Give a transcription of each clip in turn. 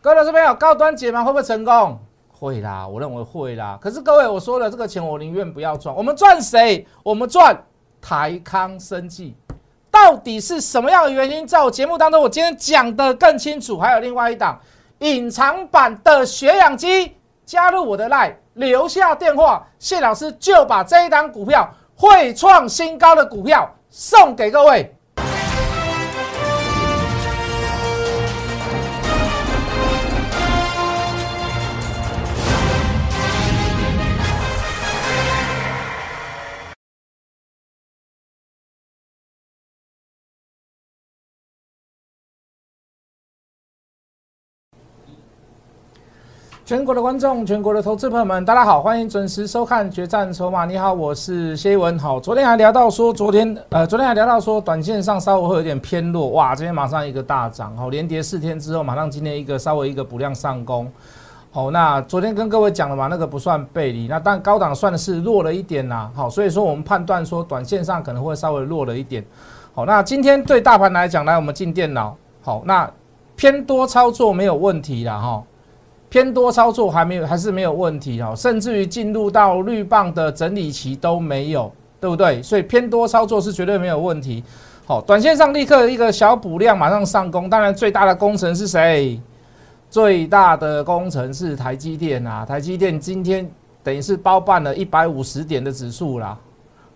各位老师朋友，高端解码会不会成功？会啦，我认为会啦。可是各位，我说了，这个钱我宁愿不要赚。我们赚谁？我们赚台康生技。到底是什么样的原因？在我节目当中，我今天讲的更清楚。还有另外一档隐藏版的血氧机，加入我的 line，留下电话，谢老师就把这一档股票会创新高的股票送给各位。全国的观众，全国的投资朋友们，大家好，欢迎准时收看《决战筹码》。你好，我是谢文。好，昨天还聊到说，昨天呃，昨天还聊到说，短线上稍微会有点偏弱。哇，今天马上一个大涨，好，连跌四天之后，马上今天一个稍微一个补量上攻。好，那昨天跟各位讲了嘛，那个不算背离，那但高档算的是弱了一点呐。好，所以说我们判断说，短线上可能会稍微弱了一点。好，那今天对大盘来讲，来我们进电脑。好，那偏多操作没有问题了哈。偏多操作还没有，还是没有问题哦，甚至于进入到绿棒的整理期都没有，对不对？所以偏多操作是绝对没有问题。好，短线上立刻一个小补量，马上上攻。当然，最大的工程是谁？最大的工程是台积电啊！台积电今天等于是包办了一百五十点的指数啦。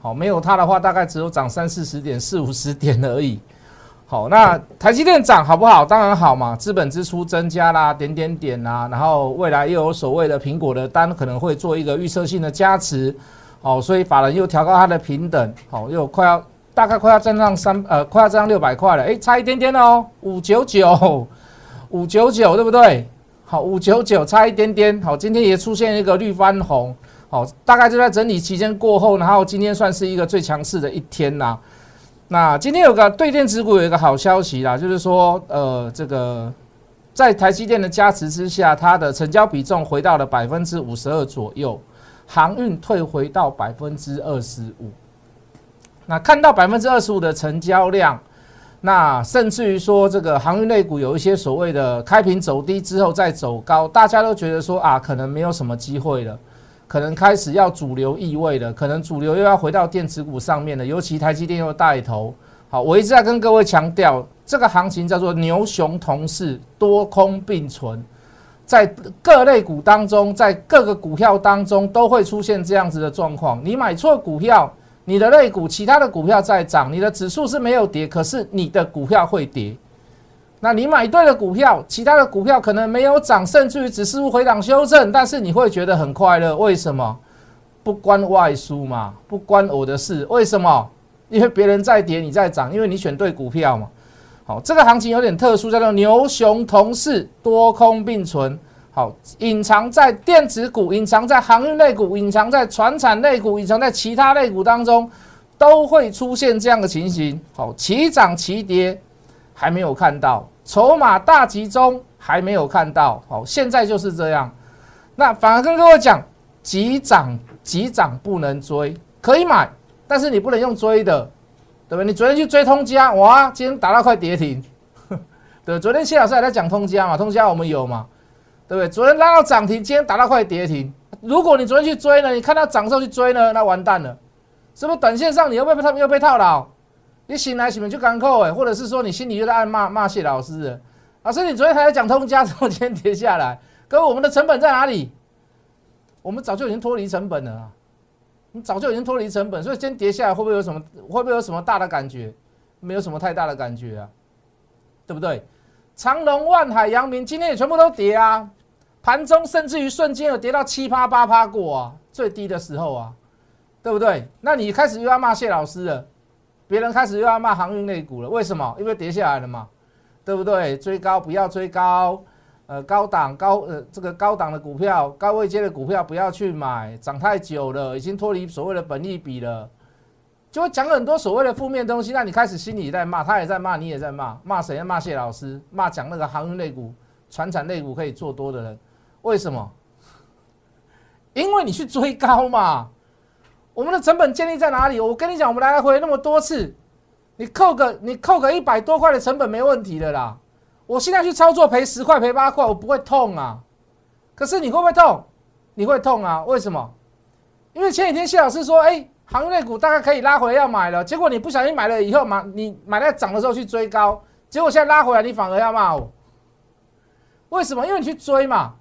好，没有它的话，大概只有涨三四十点、四五十点而已。好，那台积电涨好不好？当然好嘛，资本支出增加啦，点点点啊，然后未来又有所谓的苹果的单可能会做一个预测性的加持，好，所以法人又调高它的平等，好，又快要大概快要站上三呃，快要站上六百块了，哎，差一点点哦，五九九，五九九，对不对？好，五九九差一点点，好，今天也出现一个绿翻红，好，大概就在整理期间过后，然后今天算是一个最强势的一天呐。那今天有个对电子股有一个好消息啦，就是说，呃，这个在台积电的加持之下，它的成交比重回到了百分之五十二左右，航运退回到百分之二十五。那看到百分之二十五的成交量，那甚至于说这个航运类股有一些所谓的开平走低之后再走高，大家都觉得说啊，可能没有什么机会了。可能开始要主流意味了，可能主流又要回到电子股上面了，尤其台积电又带头。好，我一直在跟各位强调，这个行情叫做牛熊同势，多空并存，在各类股当中，在各个股票当中都会出现这样子的状况。你买错股票，你的类股其他的股票在涨，你的指数是没有跌，可是你的股票会跌。那你买对了股票，其他的股票可能没有涨，甚至于只是回档修正，但是你会觉得很快乐。为什么？不关外输嘛，不关我的事。为什么？因为别人在跌，你在涨，因为你选对股票嘛。好，这个行情有点特殊，叫做牛熊同市，多空并存。好，隐藏在电子股、隐藏在航运类股、隐藏在船产类股、隐藏在其他类股当中，都会出现这样的情形。好，齐涨齐跌，还没有看到。筹码大集中还没有看到，好，现在就是这样。那反而跟各位讲，急涨急涨不能追，可以买，但是你不能用追的，对不对？你昨天去追通家，哇，今天打到快跌停，对，昨天谢老师还在讲通家嘛，通家我们有嘛，对不对？昨天拉到涨停，今天打到快跌停。如果你昨天去追呢，你看到涨时候去追呢，那完蛋了，是不是？短线上你又被他们又被套牢。你醒来醒来就干扣哎，或者是说你心里就在暗骂骂谢老师，老师你昨天还在讲通家，怎么今天跌下来？各位我们的成本在哪里？我们早就已经脱离成本了，你早就已经脱离成本，所以今天跌下来会不会有什么？会不会有什么大的感觉？没有什么太大的感觉啊，对不对？长隆、万海、阳明今天也全部都跌啊，盘中甚至于瞬间有跌到七趴八趴过啊，最低的时候啊，对不对？那你开始又要骂谢老师了。别人开始又要骂航运类股了，为什么？因为跌下来了嘛，对不对？追高不要追高，呃，高档高呃这个高档的股票、高位阶的股票不要去买，涨太久了，已经脱离所谓的本利比了，就会讲很多所谓的负面东西。那你开始心里在骂，他也在骂，你也在骂，骂谁？骂谢老师，骂讲那个航运类股、船产类股可以做多的人，为什么？因为你去追高嘛。我们的成本建立在哪里？我跟你讲，我们来来回那么多次，你扣个你扣个一百多块的成本没问题的啦。我现在去操作赔十块赔八块，我不会痛啊。可是你会不会痛？你会痛啊？为什么？因为前几天谢老师说，哎，行业股大概可以拉回来要买了，结果你不小心买了以后，买你买在涨的时候去追高，结果现在拉回来，你反而要骂我。为什么？因为你去追嘛，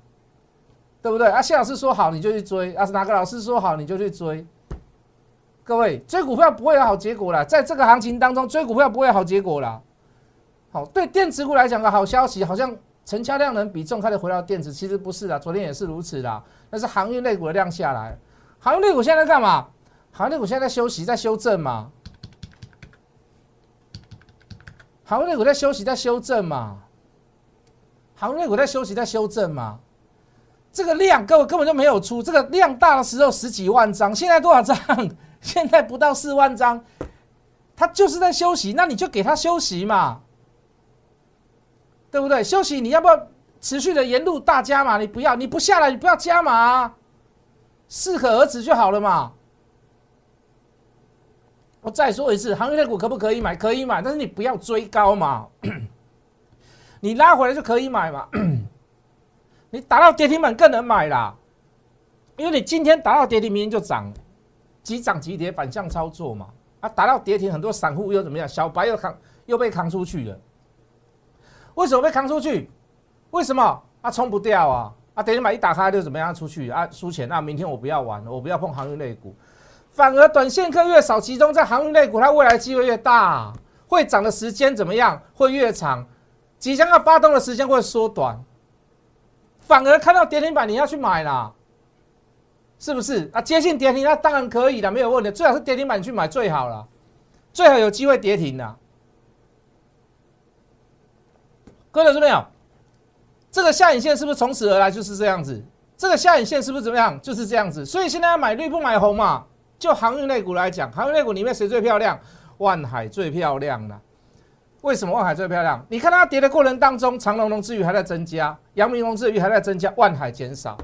对不对？啊，谢老师说好你就去追，啊，是哪个老师说好你就去追。各位追股票不会有好结果啦，在这个行情当中追股票不会有好结果啦。好，对电子股来讲个好消息，好像成交量能比重开始回到电子，其实不是的，昨天也是如此的。那是航运类股的量下来，航运类股现在在干嘛？航运类股现在在休息，在修正嘛。航运类股在休息，在修正嘛。航运类股在休息，在修正嘛。这个量各位根本就没有出，这个量大的时候十几万张，现在多少张？现在不到四万张，它就是在休息，那你就给它休息嘛。对不对？休息，你要不要持续的沿路大加码？你不要，你不下来，你不要加码，适可而止就好了嘛。我再说一次，行业类股可不可以买？可以买，但是你不要追高嘛。你拉回来就可以买嘛。你打到跌停板更能买啦，因为你今天打到跌停，明天就涨，急涨急跌反向操作嘛。啊，打到跌停，很多散户又怎么样？小白又扛，又被扛出去了。为什么被扛出去？为什么啊？冲不掉啊！啊，等于买一打开就怎么样出去啊？输钱那明天我不要玩了，我不要碰航运类股，反而短线客越少，集中在航运类股，它未来机会越大，会涨的时间怎么样？会越长，即将要发动的时间会缩短。反而看到跌停板你要去买啦，是不是？啊，接近跌停那当然可以的，没有问题。最好是跌停板去买最好了，最好有机会跌停的。各位，这边有这个下影线是不是从此而来就是这样子？这个下影线是不是怎么样？就是这样子。所以现在要买绿不买红嘛？就航运类股来讲，航运类股里面谁最漂亮？万海最漂亮了。为什么万海最漂亮？你看它跌的过程当中，长隆融资余还在增加，阳明融资余还在增加，万海减少。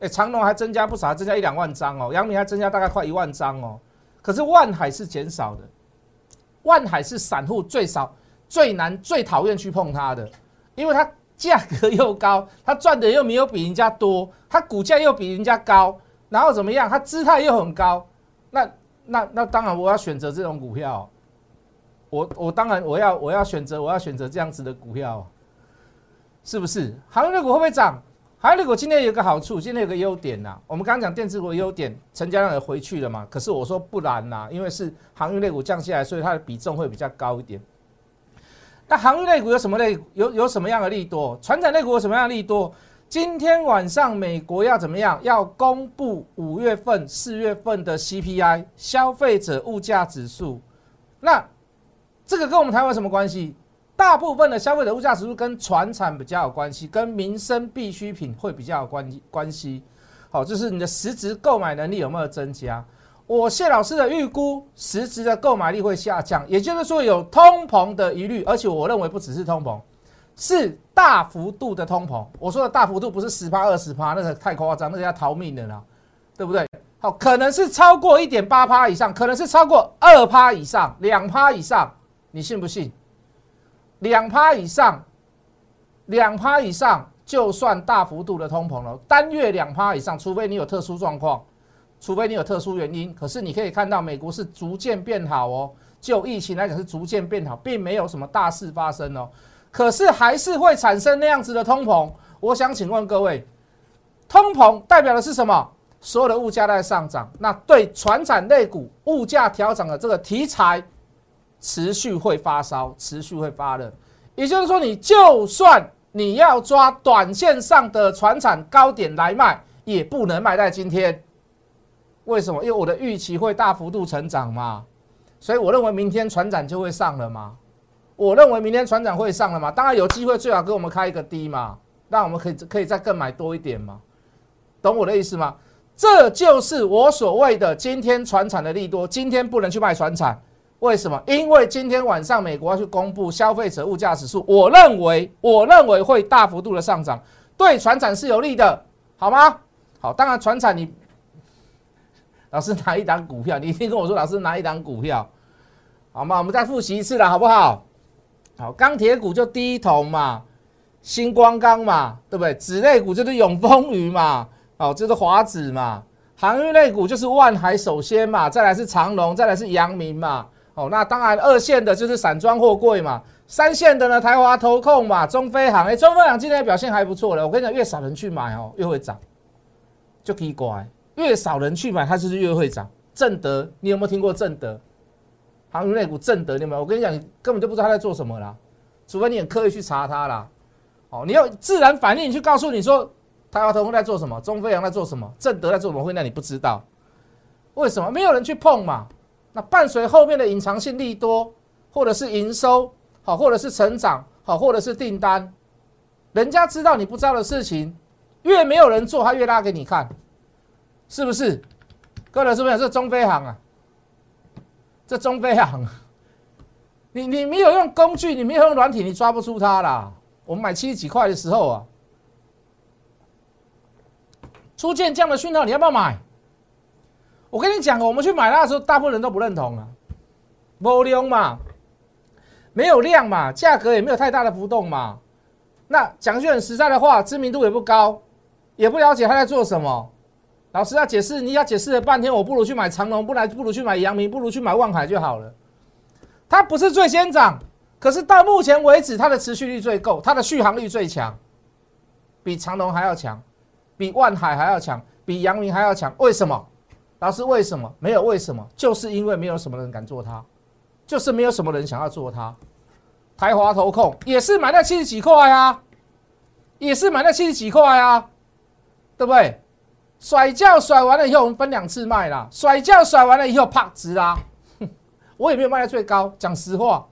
哎，长隆还增加不少，增加一两万张哦，阳明还增加大概快一万张哦。可是万海是减少的，万海是散户最少。最难、最讨厌去碰它的，因为它价格又高，它赚的又没有比人家多，它股价又比人家高，然后怎么样？它姿态又很高，那、那、那当然我要选择这种股票，我、我当然我要、我要选择，我要选择这样子的股票，是不是？航运股会不会涨？航运股今天有个好处，今天有个优点呐。我们刚刚讲电子股的优点，成交量也回去了嘛。可是我说不然呐，因为是航运类股降下来，所以它的比重会比较高一点。那航运类股有什么类？有有什么样的利多？船产类股有什么样的利多？今天晚上美国要怎么样？要公布五月份、四月份的 CPI 消费者物价指数。那这个跟我们台湾什么关系？大部分的消费者物价指数跟船产比较有关系，跟民生必需品会比较有关关系。好，就是你的实质购买能力有没有增加？我谢老师的预估，实质的购买力会下降，也就是说有通膨的疑虑，而且我认为不只是通膨，是大幅度的通膨。我说的大幅度不是十趴二十趴，那个太夸张，那个要逃命的啦，对不对？好，可能是超过一点八趴以上，可能是超过二趴以上，两趴以上，你信不信？两趴以上，两趴以上就算大幅度的通膨了，单月两趴以上，除非你有特殊状况。除非你有特殊原因，可是你可以看到美国是逐渐变好哦，就疫情来讲是逐渐变好，并没有什么大事发生哦。可是还是会产生那样子的通膨。我想请问各位，通膨代表的是什么？所有的物价在上涨，那对船产类股物价调整的这个题材持续会发烧，持续会发热。也就是说，你就算你要抓短线上的船产高点来卖，也不能卖在今天。为什么？因为我的预期会大幅度成长嘛，所以我认为明天船长就会上了嘛。我认为明天船长会上了嘛，当然有机会最好给我们开一个低嘛，那我们可以可以再更买多一点嘛，懂我的意思吗？这就是我所谓的今天船产的利多，今天不能去卖船产，为什么？因为今天晚上美国要去公布消费者物价指数，我认为我认为会大幅度的上涨，对船产是有利的，好吗？好，当然船产你。老师拿一档股票，你一定跟我说，老师拿一档股票，好吗？我们再复习一次了，好不好？好，钢铁股就第一桶嘛，星光钢嘛，对不对？纸类股就是永丰鱼嘛，哦，这是华子嘛。航运类股就是万海首先嘛，再来是长隆，再来是阳明嘛。哦，那当然二线的就是散装货柜嘛，三线的呢台华投控嘛，中飞航。哎，中飞航今天表现还不错了。我跟你讲，越少人去买哦，越会涨，就奇怪，越少人去买它就是越会涨。正德，你有没有听过正德？航运类股正德，你有没有？我跟你讲，你根本就不知道他在做什么啦，除非你很刻意去查它啦。哦，你要自然反应去告诉你说。台华投控在做什么？中飞航在做什么？正德在做什么？会让你不知道？为什么没有人去碰嘛？那伴随后面的隐藏性利多，或者是营收好，或者是成长好，或者是订单，人家知道你不知道的事情，越没有人做，他越拉给你看，是不是？各位是不是？这中飞航啊，这中飞航，你你没有用工具，你没有用软体，你抓不出它啦。我们买七十几块的时候啊。出现这样的讯号，你要不要买？我跟你讲我们去买它的时候，大部分人都不认同啊，没量嘛，没有量嘛，价格也没有太大的浮动嘛。那讲句很实在的话，知名度也不高，也不了解他在做什么。老师要解释，你要解释了半天，我不如去买长隆，不来不如去买阳明，不如去买万海就好了。它不是最先涨，可是到目前为止，它的持续率最够，它的续航力最强，比长隆还要强。比万海还要强，比阳明还要强，为什么？老师，为什么？没有为什么，就是因为没有什么人敢做它，就是没有什么人想要做它。台华投控也是买在七十几块啊，也是买在七十几块啊，对不对？甩轿甩完了以后，我们分两次卖啦。甩轿甩完了以后，啪，直拉。我也没有卖在最高，讲实话，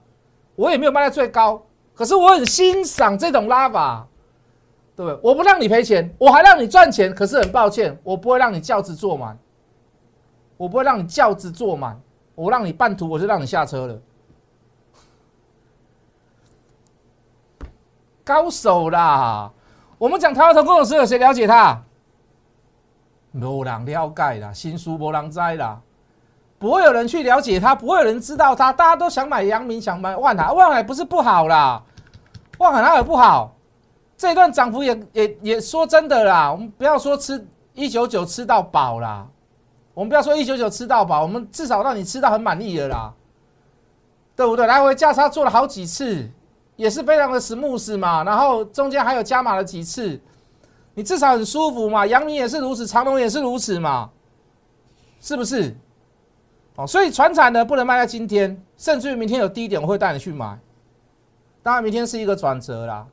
我也没有卖在最高。可是我很欣赏这种拉法。对不对？我不让你赔钱，我还让你赚钱。可是很抱歉，我不会让你轿子坐满，我不会让你轿子坐满。我让你半途，我就让你下车了。高手啦！我们讲台湾投控的时候，有谁了解他？没人了解啦，新书没人摘啦，不会有人去了解他，不会有人知道他。大家都想买阳明，想买万海，万海不是不好啦，万海哪有不好？这段涨幅也也也说真的啦，我们不要说吃一九九吃到饱啦，我们不要说一九九吃到饱，我们至少让你吃到很满意的啦，对不对？来回价差做了好几次，也是非常的 smooth 嘛，然后中间还有加码了几次，你至少很舒服嘛。阳明也是如此，长隆也是如此嘛，是不是？哦，所以船产呢不能卖在今天，甚至于明天有低点，我会带你去买。当然，明天是一个转折啦。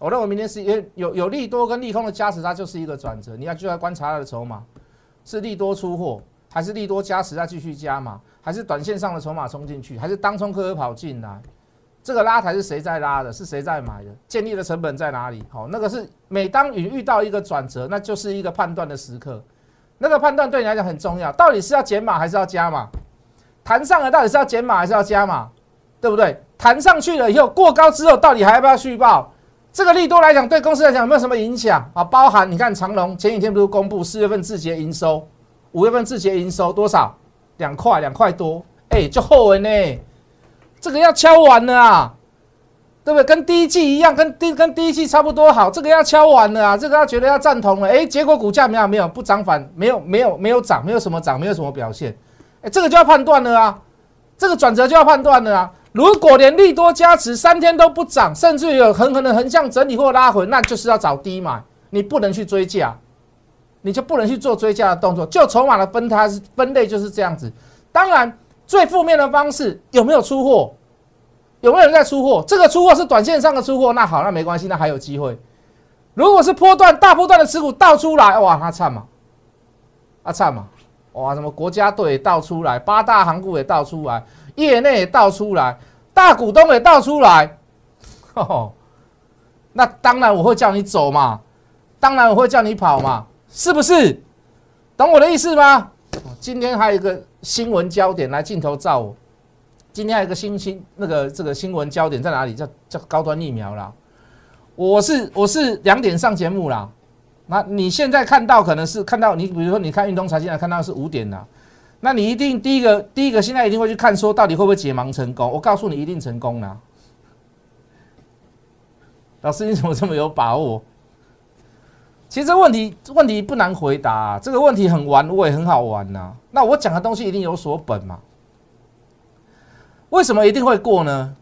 我认为明天是有有有利多跟利空的加持，它就是一个转折。你要就要观察它的筹码，是利多出货，还是利多加持再继续加码，还是短线上的筹码冲进去，还是当冲客跑进来？这个拉抬是谁在拉的？是谁在买的？建立的成本在哪里？好，那个是每当你遇到一个转折，那就是一个判断的时刻。那个判断对你来讲很重要，到底是要减码还是要加码？弹上了到底是要减码还是要加码？对不对？弹上去了以后过高之后，到底还要不要续报？这个利多来讲，对公司来讲有没有什么影响啊？包含你看长隆前几天不是公布四月份字节营收，五月份字节营收多少？两块，两块多，哎，就后文呢，这个要敲完了啊，对不对？跟第一季一样，跟第跟第一季差不多好，这个要敲完了啊，这个要觉得要赞同了，哎，结果股价没有没有不涨反，没有没有没有涨，没有什么涨，没有什么表现，哎，这个就要判断了啊，这个转折就要判断了啊。如果连利多加持三天都不涨，甚至有很可能横向整理或拉回，那就是要找低买，你不能去追价，你就不能去做追加的动作。就筹码的分它是分类就是这样子。当然，最负面的方式有没有出货？有没有人在出货？这个出货是短线上的出货，那好，那没关系，那还有机会。如果是波段大波段的持股倒出来，哇，那惨嘛，啊惨嘛，哇，什么国家队也倒出来，八大行股也倒出来。业内也倒出来，大股东也倒出来，那当然我会叫你走嘛，当然我会叫你跑嘛，是不是？懂我的意思吗？今天还有一个新闻焦点，来镜头照我。今天还有一个新新那个这个新闻焦点在哪里？叫叫高端疫苗啦。我是我是两点上节目啦。那你现在看到可能是看到你，比如说你看运动财经来看到是五点啦。那你一定第一个第一个现在一定会去看说到底会不会解盲成功？我告诉你一定成功了，老师你怎么这么有把握？其实问题问题不难回答，这个问题很玩味，很好玩呐。那我讲的东西一定有所本嘛？为什么一定会过呢？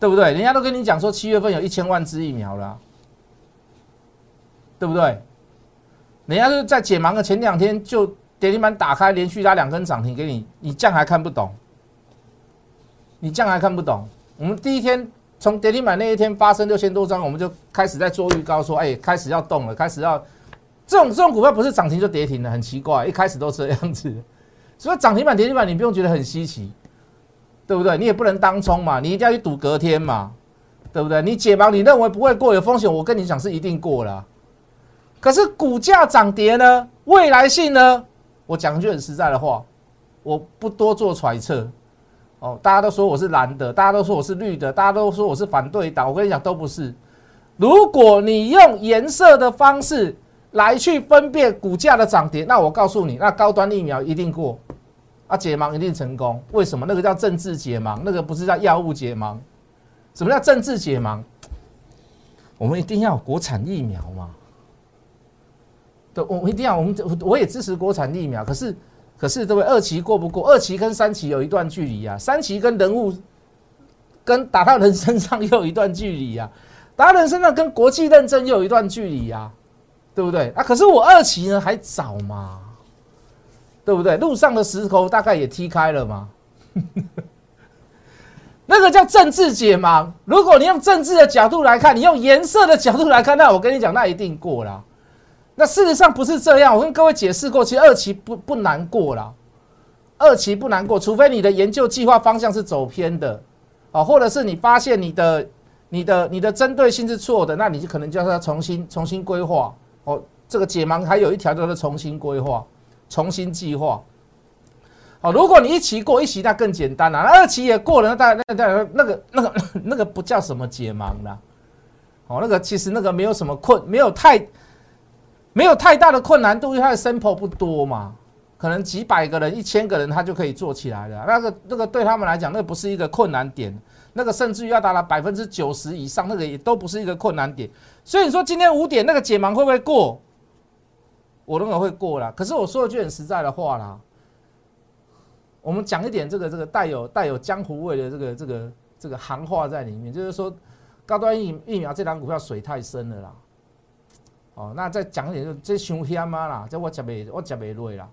对不对？人家都跟你讲说七月份有一千万支疫苗了，对不对？人家是在解盲的前两天就跌停板打开，连续拉两根涨停给你，你这样还看不懂？你这样还看不懂？我们第一天从跌停板那一天发生六千多张，我们就开始在做预告，说哎，开始要动了，开始要这种这种股票不是涨停就跌停了，很奇怪，一开始都这样子。所以涨停板跌停板你不用觉得很稀奇。对不对？你也不能当冲嘛，你一定要去赌隔天嘛，对不对？你解盲，你认为不会过有风险，我跟你讲是一定过了。可是股价涨跌呢？未来性呢？我讲句很实在的话，我不多做揣测。哦，大家都说我是蓝的，大家都说我是绿的，大家都说我是反对党。我跟你讲，都不是。如果你用颜色的方式来去分辨股价的涨跌，那我告诉你，那高端疫苗一定过。啊，解盲一定成功？为什么？那个叫政治解盲，那个不是叫药物解盲。什么叫政治解盲？我们一定要国产疫苗嘛？对，我们一定要，我们我也支持国产疫苗。可是，可是，这位二期过不过？二期跟三期有一段距离啊，三期跟人物跟打到人身上又有一段距离啊，打到人身上跟国际认证又有一段距离啊，对不对？啊，可是我二期呢还早嘛。对不对？路上的石头大概也踢开了嘛？那个叫政治解盲。如果你用政治的角度来看，你用颜色的角度来看，那我跟你讲，那一定过了。那事实上不是这样。我跟各位解释过，其实二期不不难过了，二期不难过，除非你的研究计划方向是走偏的啊，或者是你发现你的、你的、你的针对性是错的，那你就可能就要重新、重新规划。哦，这个解盲还有一条叫做重新规划。重新计划，好，如果你一期过一期，那更简单了。二期也过了，那大那那那个那个那个不叫什么解盲了。哦，那个其实那个没有什么困，没有太没有太大的困难度，因为它的 sample 不多嘛，可能几百个人、一千个人他就可以做起来了。那个那个对他们来讲，那不是一个困难点，那个甚至于要达到百分之九十以上，那个也都不是一个困难点。所以你说今天五点那个解盲会不会过？我认为会过了，可是我说一句很实在的话啦，我们讲一点这个这个带有带有江湖味的这个这个这个行话在里面，就是说高端疫疫苗这档股票水太深了啦。哦，那再讲点，就这伤险啊啦，这我接不我接不落啦。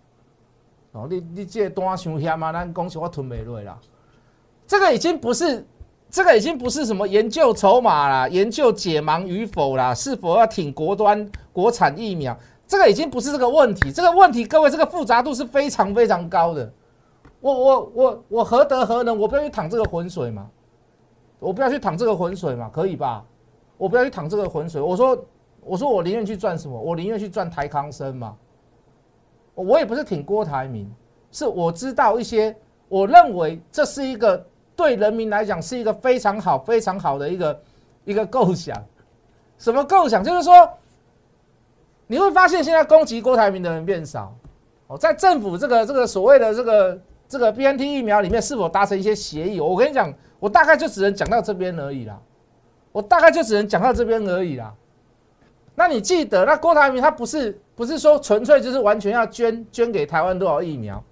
哦，你你这单伤险啊，咱恭喜我吞不落啦。这个已经不是这个已经不是什么研究筹码啦，研究解盲与否啦，是否要挺国端国产疫苗。这个已经不是这个问题，这个问题，各位，这个复杂度是非常非常高的。我我我我何德何能？我不要去淌这个浑水嘛？我不要去淌这个浑水嘛？可以吧？我不要去淌这个浑水。我说我说我宁愿去赚什么？我宁愿去赚台康生嘛。我也不是挺郭台铭，是我知道一些，我认为这是一个对人民来讲是一个非常好非常好的一个一个构想。什么构想？就是说。你会发现，现在攻击郭台铭的人变少。哦，在政府这个这个所谓的这个这个 BNT 疫苗里面，是否达成一些协议？我跟你讲，我大概就只能讲到这边而已啦。我大概就只能讲到这边而已啦。那你记得，那郭台铭他不是不是说纯粹就是完全要捐捐给台湾多少疫苗？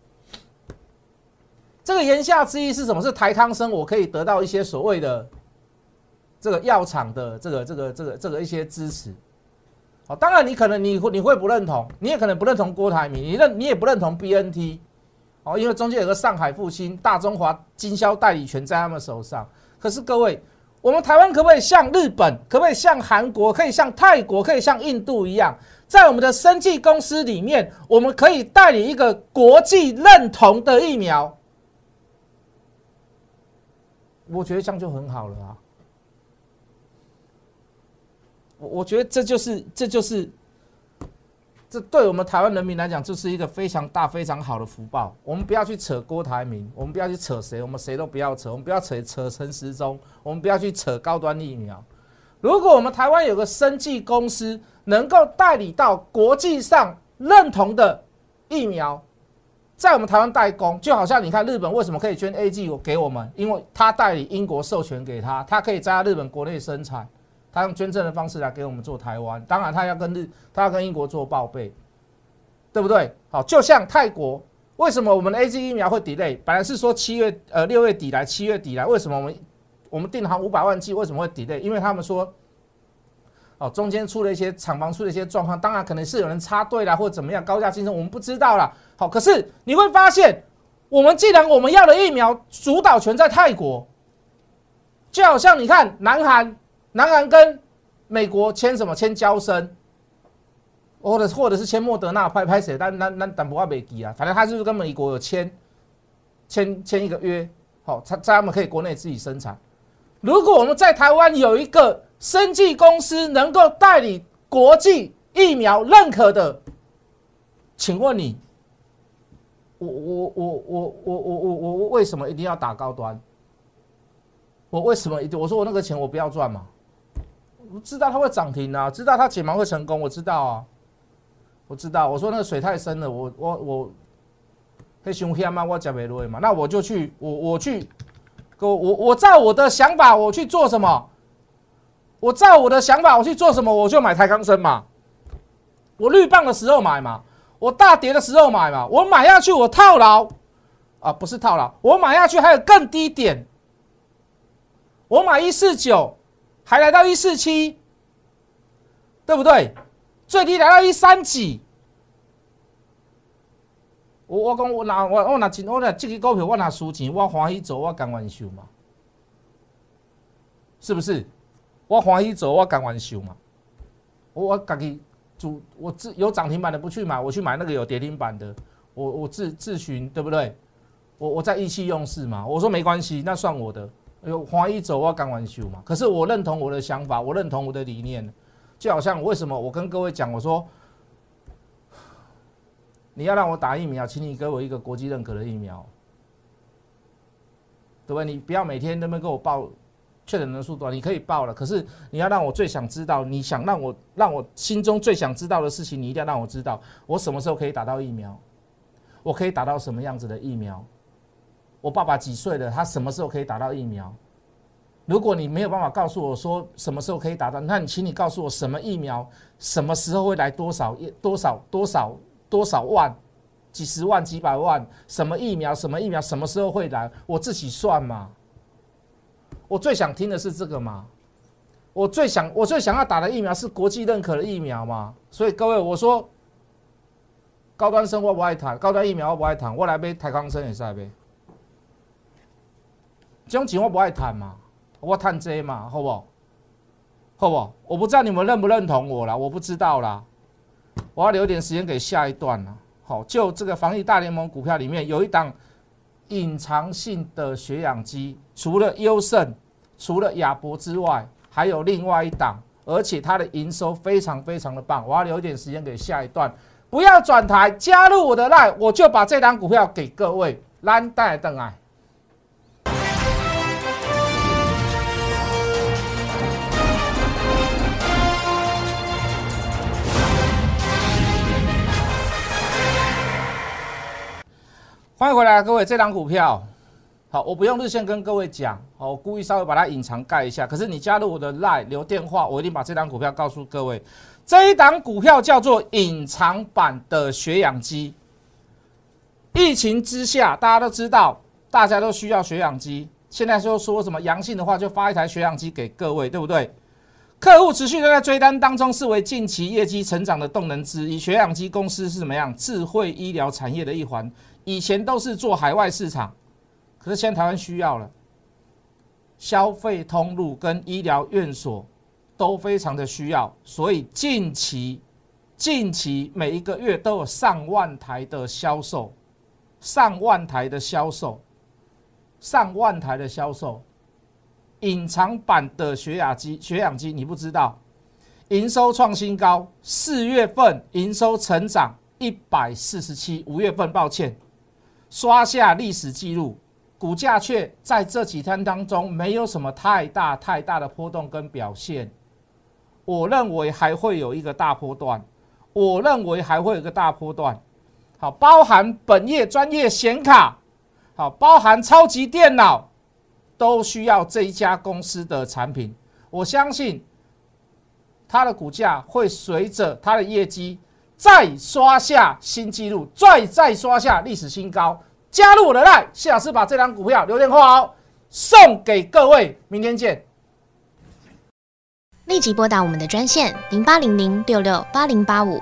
这个言下之意是什么？是台康生我可以得到一些所谓的这个药厂的这个这个这个这个一些支持。哦，当然你可能你会你会不认同，你也可能不认同郭台铭，你认你也不认同 BNT，哦，因为中间有个上海复兴、大中华经销代理权在他们手上。可是各位，我们台湾可不可以像日本，可不可以像韩国，可以像泰国，可以像印度一样，在我们的生技公司里面，我们可以代理一个国际认同的疫苗？我觉得这样就很好了啊。我觉得这就是这就是这对我们台湾人民来讲，这是一个非常大、非常好的福报。我们不要去扯郭台铭，我们不要去扯谁，我们谁都不要扯。我们不要扯扯陈时中，我们不要去扯高端疫苗。如果我们台湾有个生技公司，能够代理到国际上认同的疫苗，在我们台湾代工，就好像你看日本为什么可以捐 A G 给我们，因为他代理英国授权给他，他可以在日本国内生产。他用捐赠的方式来给我们做台湾，当然他要跟日，他要跟英国做报备，对不对？好，就像泰国，为什么我们的 A Z 疫苗会 delay？本来是说七月呃六月底来，七月底来，为什么我们我们订行五百万剂为什么会 delay？因为他们说，哦中间出了一些厂房出了一些状况，当然可能是有人插队啦或者怎么样高价竞争，我们不知道了。好，可是你会发现，我们既然我们要的疫苗主导权在泰国，就好像你看南韩。南韩跟美国签什么？签交生，或者或者是签莫德纳，拍拍谁？但那那但不怕美记啊，反正他就是跟美国有签签签一个约，好，他在他们可以国内自己生产。如果我们在台湾有一个生技公司能够代理国际疫苗认可的，请问你，我我我我我我我我我为什么一定要打高端？我为什么一定？我说我那个钱我不要赚嘛？我知道它会涨停啊，知道它解盲会成功，我知道啊，我知道。我说那个水太深了，我我我，黑熊黑嘛，我讲没对嘛，那我就去，我我去，我我我照我的想法我去做什么？我照我的想法我去做什么？我就买台钢生嘛，我绿棒的时候买嘛，我大跌的时候买嘛，我买下去我套牢啊，不是套牢，我买下去还有更低点，我买一四九。还来到一四七，对不对？最低来到一三几。我我讲我拿我我拿钱，我拿这个股票我拿输钱，我欢喜做，我甘愿受嘛？是不是？我欢喜做，我甘愿受嘛？我我自己主，我自有涨停板的不去买，我去买那个有跌停板的，我我自自寻，对不对？我我在意气用事嘛？我说没关系，那算我的。有华一走，我刚完修嘛。可是我认同我的想法，我认同我的理念。就好像为什么我跟各位讲，我说你要让我打疫苗，请你给我一个国际认可的疫苗，对不对？你不要每天那边给我报确诊人数多，你可以报了。可是你要让我最想知道，你想让我让我心中最想知道的事情，你一定要让我知道，我什么时候可以打到疫苗，我可以打到什么样子的疫苗。我爸爸几岁了？他什么时候可以打到疫苗？如果你没有办法告诉我说什么时候可以打到，那你请你告诉我什么疫苗，什么时候会来多少多少多少多少万，几十万几百万，什么疫苗什么疫苗什么时候会来？我自己算嘛。我最想听的是这个嘛。我最想我最想要打的疫苗是国际认可的疫苗嘛。所以各位，我说高端生活不爱谈，高端疫苗我不爱谈，我来杯台康生也是来杯。这种情况不爱谈嘛，我谈这嘛，好不好？好不好？我不知道你们认不认同我了，我不知道啦。我要留点时间给下一段了。好，就这个防疫大联盟股票里面有一档隐藏性的血氧机，除了优胜、除了亚博之外，还有另外一档，而且它的营收非常非常的棒。我要留点时间给下一段，不要转台，加入我的 line，我就把这档股票给各位蓝带邓爱。欢迎回来，各位。这张股票，好，我不用日线跟各位讲，好，我故意稍微把它隐藏盖一下。可是你加入我的 line 留电话，我一定把这张股票告诉各位。这一档股票叫做隐藏版的血氧机。疫情之下，大家都知道，大家都需要血氧机。现在说说什么阳性的话，就发一台血氧机给各位，对不对？客户持续都在追单当中，视为近期业绩成长的动能之一。血氧机公司是怎么样？智慧医疗产业的一环。以前都是做海外市场，可是现在台湾需要了，消费通路跟医疗院所都非常的需要，所以近期近期每一个月都有上万台的销售，上万台的销售，上万台的销售，隐藏版的血氧机，血氧机你不知道，营收创新高，四月份营收成长一百四十七，五月份抱歉。刷下历史记录，股价却在这几天当中没有什么太大太大的波动跟表现。我认为还会有一个大波段，我认为还会有一个大波段。好，包含本业专业显卡，好，包含超级电脑，都需要这一家公司的产品。我相信它的股价会随着它的业绩再刷下新纪录，再再刷下历史新高。加入我的 line，谢老师把这张股票留电话哦，送给各位，明天见。立即拨打我们的专线零八零零六六八零八五